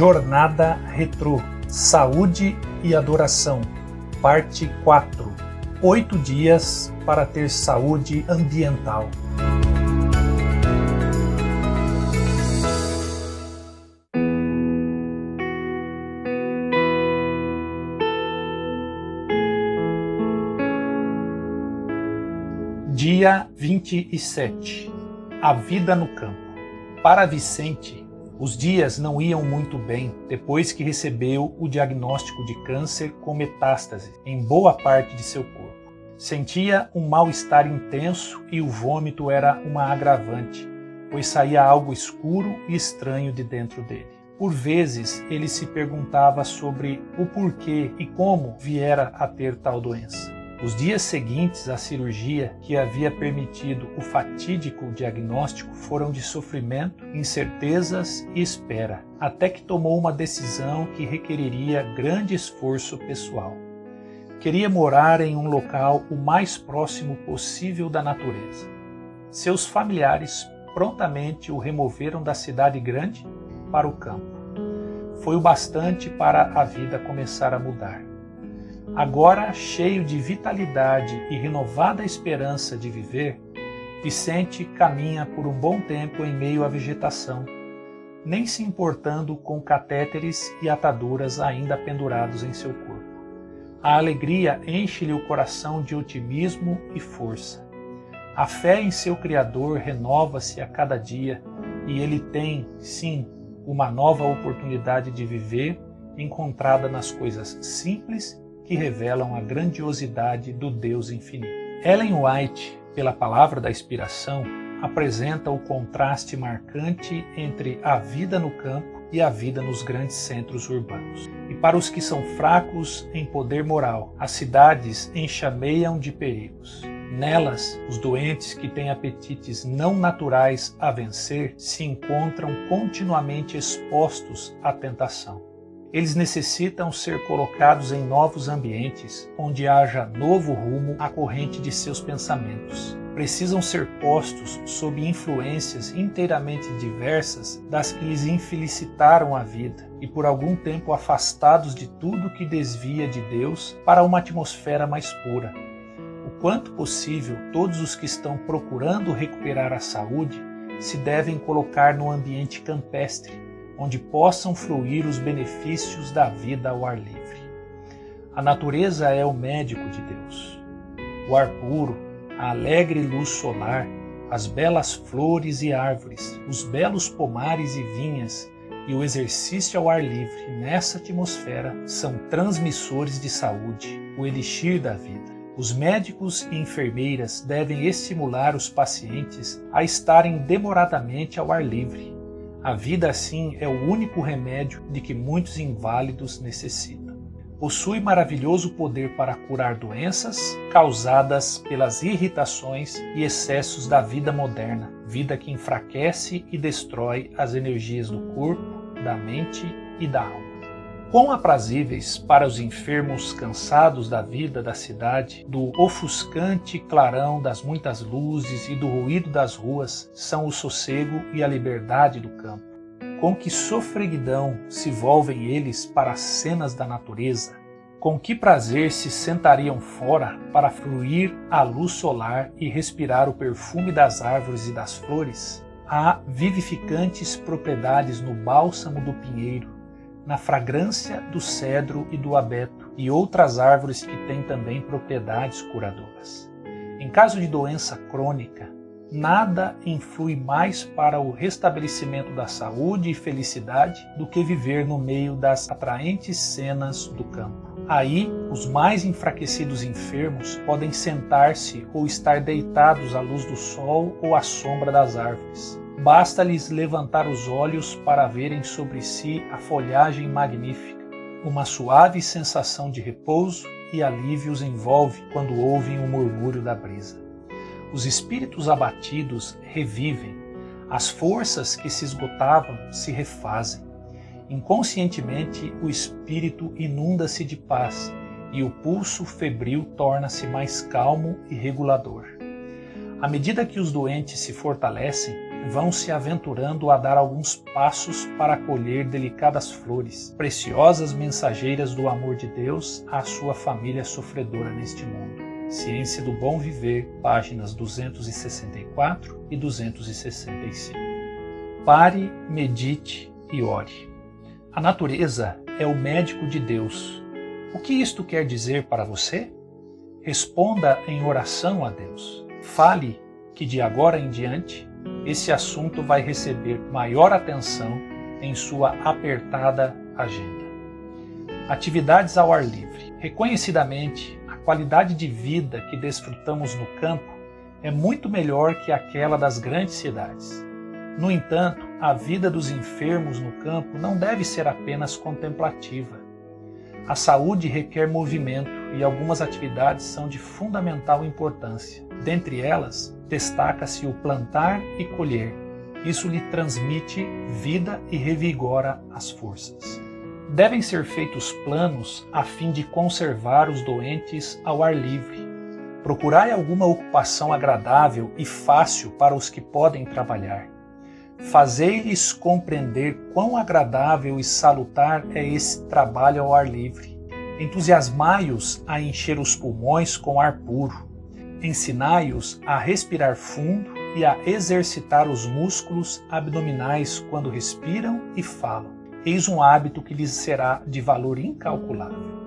Jornada Retrô Saúde e Adoração, Parte 4 Oito dias para ter saúde ambiental. Dia 27 A vida no campo. Para Vicente, os dias não iam muito bem depois que recebeu o diagnóstico de câncer com metástase em boa parte de seu corpo. Sentia um mal-estar intenso e o vômito era uma agravante, pois saía algo escuro e estranho de dentro dele. Por vezes ele se perguntava sobre o porquê e como viera a ter tal doença. Os dias seguintes à cirurgia, que havia permitido o fatídico diagnóstico, foram de sofrimento, incertezas e espera, até que tomou uma decisão que requeriria grande esforço pessoal. Queria morar em um local o mais próximo possível da natureza. Seus familiares prontamente o removeram da cidade grande para o campo. Foi o bastante para a vida começar a mudar. Agora, cheio de vitalidade e renovada esperança de viver, Vicente caminha por um bom tempo em meio à vegetação, nem se importando com catéteres e ataduras ainda pendurados em seu corpo. A alegria enche-lhe o coração de otimismo e força. A fé em seu Criador renova-se a cada dia e ele tem, sim, uma nova oportunidade de viver encontrada nas coisas simples que revelam a grandiosidade do Deus infinito. Ellen White, pela palavra da inspiração, apresenta o contraste marcante entre a vida no campo e a vida nos grandes centros urbanos. E para os que são fracos em poder moral, as cidades enxameiam de perigos. Nelas, os doentes que têm apetites não naturais a vencer se encontram continuamente expostos à tentação. Eles necessitam ser colocados em novos ambientes, onde haja novo rumo à corrente de seus pensamentos. Precisam ser postos sob influências inteiramente diversas das que lhes infelicitaram a vida e por algum tempo afastados de tudo que desvia de Deus para uma atmosfera mais pura. O quanto possível, todos os que estão procurando recuperar a saúde se devem colocar no ambiente campestre, onde possam fluir os benefícios da vida ao ar livre. A natureza é o médico de Deus. O ar puro, a alegre luz solar, as belas flores e árvores, os belos pomares e vinhas e o exercício ao ar livre nessa atmosfera são transmissores de saúde, o elixir da vida. Os médicos e enfermeiras devem estimular os pacientes a estarem demoradamente ao ar livre, a vida, assim, é o único remédio de que muitos inválidos necessitam. Possui maravilhoso poder para curar doenças causadas pelas irritações e excessos da vida moderna, vida que enfraquece e destrói as energias do corpo, da mente e da alma. Quão aprazíveis para os enfermos cansados da vida da cidade, do ofuscante clarão das muitas luzes e do ruído das ruas são o sossego e a liberdade do campo. Com que sofreguidão se volvem eles para as cenas da natureza, com que prazer se sentariam fora para fluir a luz solar e respirar o perfume das árvores e das flores? Há vivificantes propriedades no bálsamo do pinheiro, na fragrância do cedro e do abeto e outras árvores que têm também propriedades curadoras. Em caso de doença crônica, nada influi mais para o restabelecimento da saúde e felicidade do que viver no meio das atraentes cenas do campo. Aí, os mais enfraquecidos enfermos podem sentar-se ou estar deitados à luz do sol ou à sombra das árvores. Basta-lhes levantar os olhos para verem sobre si a folhagem magnífica. Uma suave sensação de repouso e alívio os envolve quando ouvem o murmúrio da brisa. Os espíritos abatidos revivem, as forças que se esgotavam se refazem. Inconscientemente, o espírito inunda-se de paz e o pulso febril torna-se mais calmo e regulador. À medida que os doentes se fortalecem, vão se aventurando a dar alguns passos para colher delicadas flores, preciosas mensageiras do amor de Deus à sua família sofredora neste mundo. Ciência do Bom Viver, páginas 264 e 265. Pare, medite e ore. A natureza é o médico de Deus. O que isto quer dizer para você? Responda em oração a Deus. Fale que de agora em diante esse assunto vai receber maior atenção em sua apertada agenda. Atividades ao ar livre. Reconhecidamente, a qualidade de vida que desfrutamos no campo é muito melhor que aquela das grandes cidades. No entanto, a vida dos enfermos no campo não deve ser apenas contemplativa. A saúde requer movimento e algumas atividades são de fundamental importância. Dentre elas, destaca-se o plantar e colher. Isso lhe transmite vida e revigora as forças. Devem ser feitos planos a fim de conservar os doentes ao ar livre. Procurai alguma ocupação agradável e fácil para os que podem trabalhar. Fazei-lhes compreender quão agradável e salutar é esse trabalho ao ar livre. Entusiasmai-os a encher os pulmões com ar puro Ensinai-os a respirar fundo e a exercitar os músculos abdominais quando respiram e falam. Eis um hábito que lhes será de valor incalculável.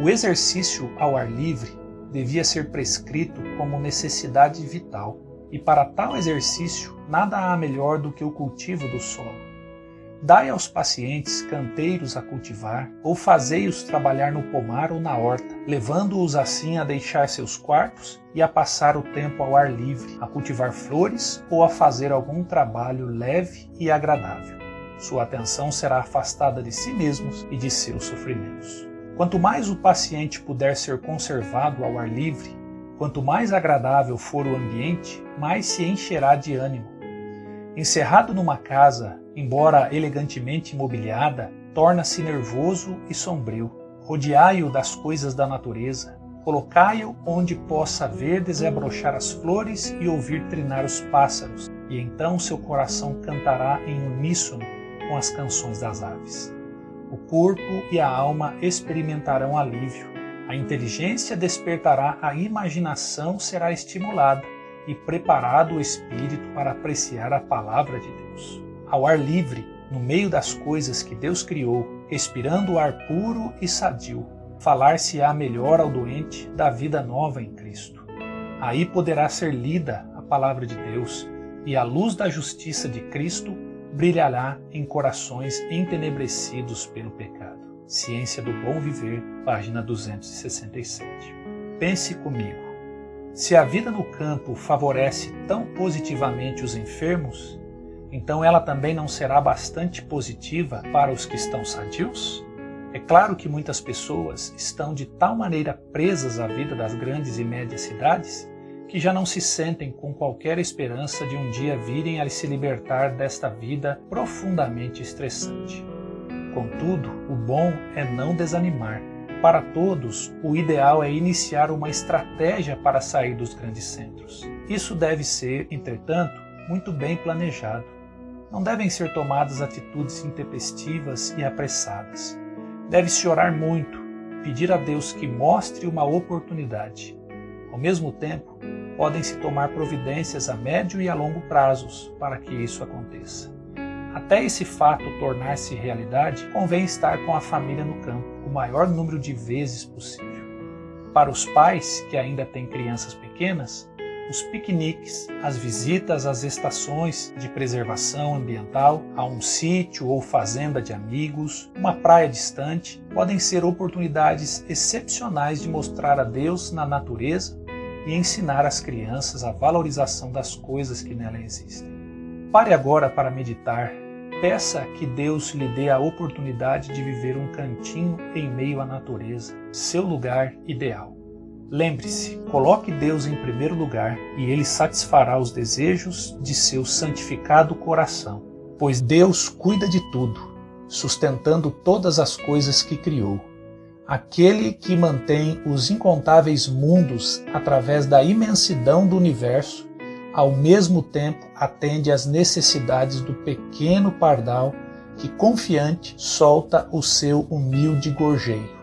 O exercício ao ar livre devia ser prescrito como necessidade vital, e para tal exercício nada há melhor do que o cultivo do solo. Dai aos pacientes canteiros a cultivar, ou fazei-os trabalhar no pomar ou na horta, levando-os assim a deixar seus quartos e a passar o tempo ao ar livre, a cultivar flores ou a fazer algum trabalho leve e agradável. Sua atenção será afastada de si mesmos e de seus sofrimentos. Quanto mais o paciente puder ser conservado ao ar livre, quanto mais agradável for o ambiente, mais se encherá de ânimo Encerrado numa casa, embora elegantemente mobiliada, torna-se nervoso e sombrio. Rodeai-o das coisas da natureza. Colocai-o onde possa ver desabrochar as flores e ouvir trinar os pássaros, e então seu coração cantará em uníssono com as canções das aves. O corpo e a alma experimentarão alívio. A inteligência despertará, a imaginação será estimulada e preparado o espírito para apreciar a palavra de Deus. Ao ar livre, no meio das coisas que Deus criou, respirando o ar puro e sadio, falar-se-á melhor ao doente da vida nova em Cristo. Aí poderá ser lida a palavra de Deus e a luz da justiça de Cristo brilhará em corações entenebrecidos pelo pecado. Ciência do Bom Viver, página 267. Pense comigo. Se a vida no campo favorece tão positivamente os enfermos, então ela também não será bastante positiva para os que estão sadios? É claro que muitas pessoas estão de tal maneira presas à vida das grandes e médias cidades que já não se sentem com qualquer esperança de um dia virem a se libertar desta vida profundamente estressante. Contudo, o bom é não desanimar para todos, o ideal é iniciar uma estratégia para sair dos grandes centros. Isso deve ser, entretanto, muito bem planejado. Não devem ser tomadas atitudes intempestivas e apressadas. Deve-se orar muito, pedir a Deus que mostre uma oportunidade. Ao mesmo tempo, podem-se tomar providências a médio e a longo prazos para que isso aconteça. Até esse fato tornar-se realidade, convém estar com a família no campo o maior número de vezes possível. Para os pais que ainda têm crianças pequenas, os piqueniques, as visitas às estações de preservação ambiental, a um sítio ou fazenda de amigos, uma praia distante, podem ser oportunidades excepcionais de mostrar a Deus na natureza e ensinar às crianças a valorização das coisas que nela existem. Pare agora para meditar. Peça que Deus lhe dê a oportunidade de viver um cantinho em meio à natureza, seu lugar ideal. Lembre-se, coloque Deus em primeiro lugar e ele satisfará os desejos de seu santificado coração, pois Deus cuida de tudo, sustentando todas as coisas que criou. Aquele que mantém os incontáveis mundos através da imensidão do universo ao mesmo tempo atende às necessidades do pequeno pardal que confiante solta o seu humilde gorjeio.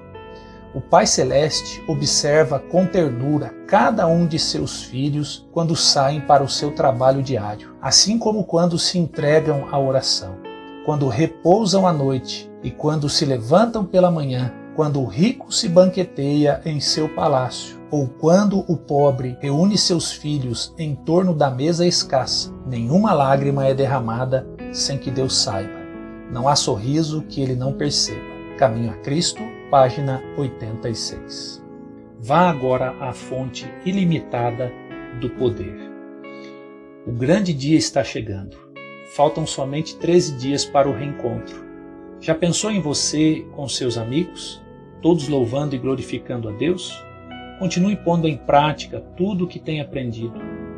O Pai Celeste observa com ternura cada um de seus filhos quando saem para o seu trabalho diário, assim como quando se entregam à oração, quando repousam à noite e quando se levantam pela manhã, quando o rico se banqueteia em seu palácio, ou quando o pobre reúne seus filhos em torno da mesa escassa. Nenhuma lágrima é derramada sem que Deus saiba. Não há sorriso que ele não perceba. Caminho a Cristo, página 86. Vá agora à fonte ilimitada do poder. O grande dia está chegando. Faltam somente 13 dias para o reencontro. Já pensou em você com seus amigos, todos louvando e glorificando a Deus? Continue pondo em prática tudo o que tem aprendido.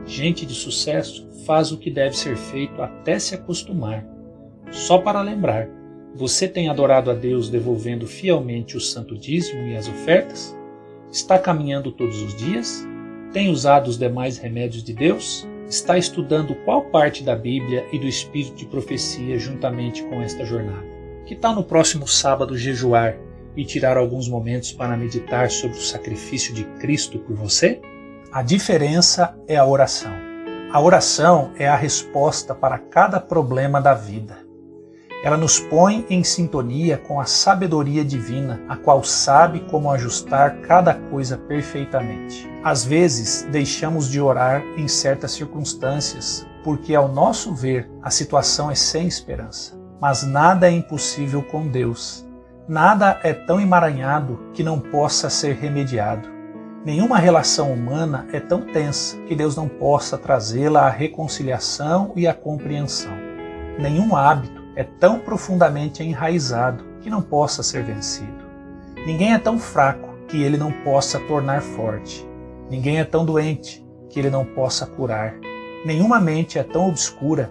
Gente de sucesso faz o que deve ser feito até se acostumar. Só para lembrar, você tem adorado a Deus devolvendo fielmente o santo dízimo e as ofertas? Está caminhando todos os dias? Tem usado os demais remédios de Deus? Está estudando qual parte da Bíblia e do Espírito de profecia juntamente com esta jornada? Que tal no próximo sábado jejuar e tirar alguns momentos para meditar sobre o sacrifício de Cristo por você? A diferença é a oração. A oração é a resposta para cada problema da vida. Ela nos põe em sintonia com a sabedoria divina, a qual sabe como ajustar cada coisa perfeitamente. Às vezes, deixamos de orar em certas circunstâncias, porque, ao nosso ver, a situação é sem esperança. Mas nada é impossível com Deus. Nada é tão emaranhado que não possa ser remediado. Nenhuma relação humana é tão tensa que Deus não possa trazê-la à reconciliação e à compreensão. Nenhum hábito é tão profundamente enraizado que não possa ser vencido. Ninguém é tão fraco que ele não possa tornar forte. Ninguém é tão doente que ele não possa curar. Nenhuma mente é tão obscura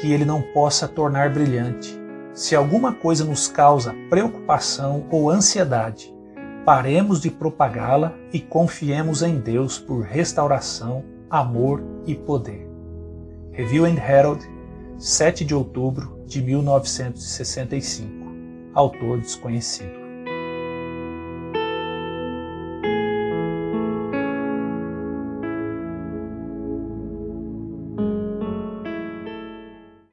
que ele não possa tornar brilhante. Se alguma coisa nos causa preocupação ou ansiedade, paremos de propagá-la e confiemos em Deus por restauração, amor e poder. Review and Herald, 7 de outubro de 1965. Autor desconhecido.